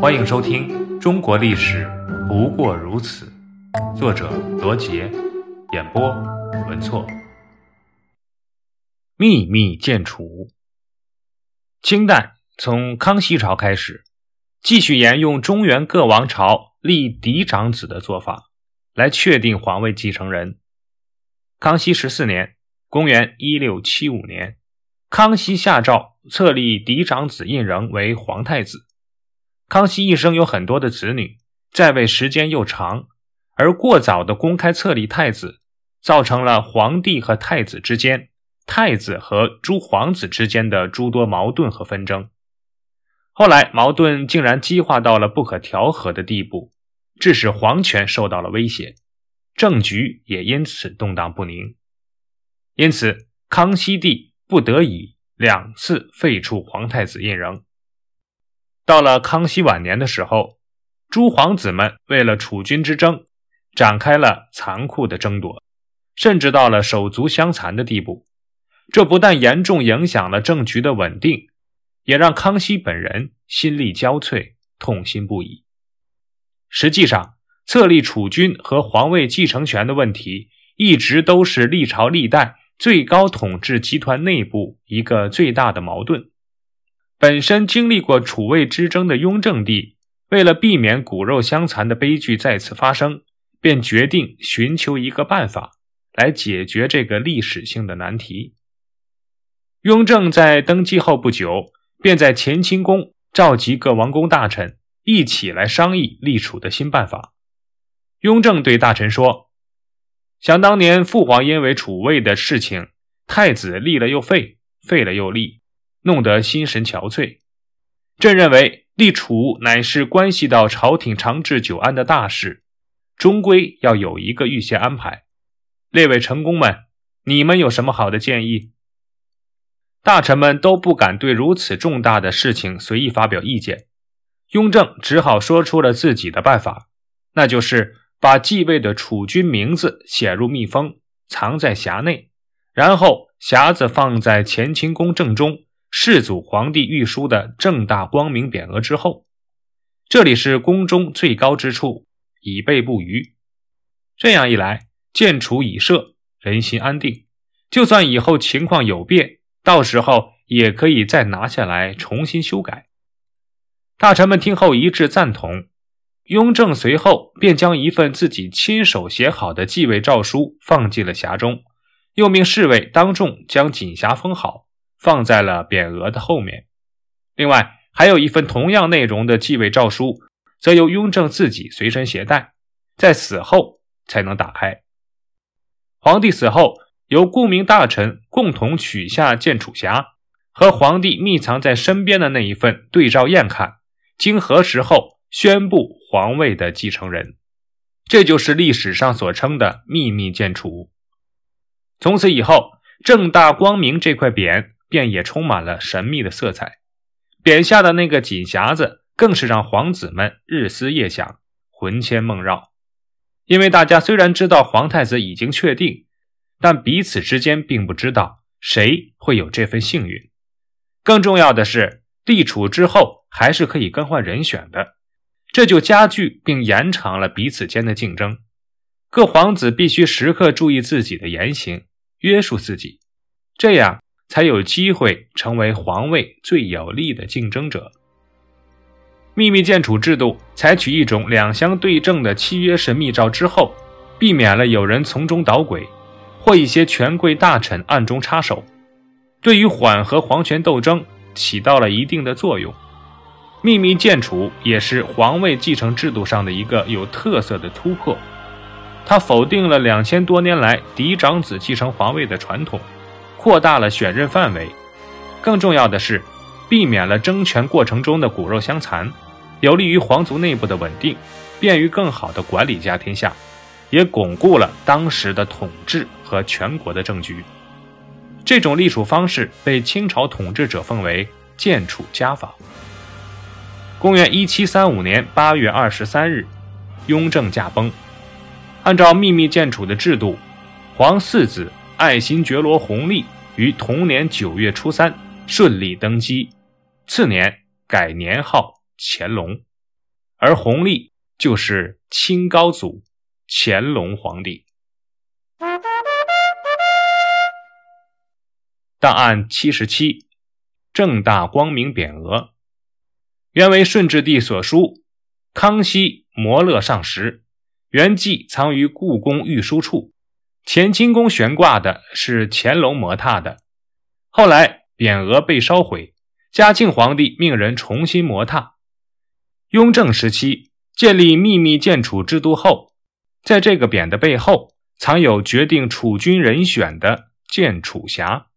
欢迎收听《中国历史不过如此》，作者罗杰，演播文措。秘密建储。清代从康熙朝开始，继续沿用中原各王朝立嫡长子的做法，来确定皇位继承人。康熙十四年（公元一六七五年），康熙下诏册立嫡长子胤禛为皇太子。康熙一生有很多的子女，在位时间又长，而过早的公开册立太子，造成了皇帝和太子之间、太子和诸皇子之间的诸多矛盾和纷争。后来矛盾竟然激化到了不可调和的地步，致使皇权受到了威胁，政局也因此动荡不宁。因此，康熙帝不得已两次废黜皇太子胤禛。到了康熙晚年的时候，诸皇子们为了储君之争，展开了残酷的争夺，甚至到了手足相残的地步。这不但严重影响了政局的稳定，也让康熙本人心力交瘁，痛心不已。实际上，册立储君和皇位继承权的问题，一直都是历朝历代最高统治集团内部一个最大的矛盾。本身经历过储位之争的雍正帝，为了避免骨肉相残的悲剧再次发生，便决定寻求一个办法来解决这个历史性的难题。雍正在登基后不久，便在乾清宫召集各王公大臣一起来商议立储的新办法。雍正对大臣说：“想当年父皇因为储位的事情，太子立了又废，废了又立。”弄得心神憔悴。朕认为立储乃是关系到朝廷长治久安的大事，终归要有一个预先安排。列位臣工们，你们有什么好的建议？大臣们都不敢对如此重大的事情随意发表意见。雍正只好说出了自己的办法，那就是把继位的储君名字写入密封，藏在匣内，然后匣子放在乾清宫正中。世祖皇帝御书的正大光明匾额之后，这里是宫中最高之处，以备不虞。这样一来，建储已设，人心安定。就算以后情况有变，到时候也可以再拿下来重新修改。大臣们听后一致赞同。雍正随后便将一份自己亲手写好的继位诏书放进了匣中，又命侍卫当众将锦匣封好。放在了匾额的后面。另外，还有一份同样内容的继位诏书，则由雍正自己随身携带，在死后才能打开。皇帝死后，由顾名大臣共同取下建储匣，和皇帝密藏在身边的那一份对照验看，经核实后宣布皇位的继承人。这就是历史上所称的秘密建储。从此以后，正大光明这块匾。便也充满了神秘的色彩，匾下的那个锦匣子更是让皇子们日思夜想、魂牵梦绕。因为大家虽然知道皇太子已经确定，但彼此之间并不知道谁会有这份幸运。更重要的是，立储之后还是可以更换人选的，这就加剧并延长了彼此间的竞争。各皇子必须时刻注意自己的言行，约束自己，这样。才有机会成为皇位最有力的竞争者。秘密建储制度采取一种两相对证的契约式密诏之后，避免了有人从中捣鬼，或一些权贵大臣暗中插手，对于缓和皇权斗争起到了一定的作用。秘密建储也是皇位继承制度上的一个有特色的突破，它否定了两千多年来嫡长子继承皇位的传统。扩大了选任范围，更重要的是，避免了争权过程中的骨肉相残，有利于皇族内部的稳定，便于更好的管理家天下，也巩固了当时的统治和全国的政局。这种立储方式被清朝统治者奉为“建储家法”。公元一七三五年八月二十三日，雍正驾崩。按照秘密建储的制度，皇四子。爱新觉罗弘历于同年九月初三顺利登基，次年改年号乾隆。而弘历就是清高祖乾隆皇帝。档案七十七，正大光明匾额，原为顺治帝所书，康熙摩勒上石，原迹藏于故宫御书处。乾清宫悬挂的是乾隆模拓的，后来匾额被烧毁，嘉庆皇帝命人重新模拓。雍正时期建立秘密建储制度后，在这个匾的背后藏有决定储君人选的建储匣。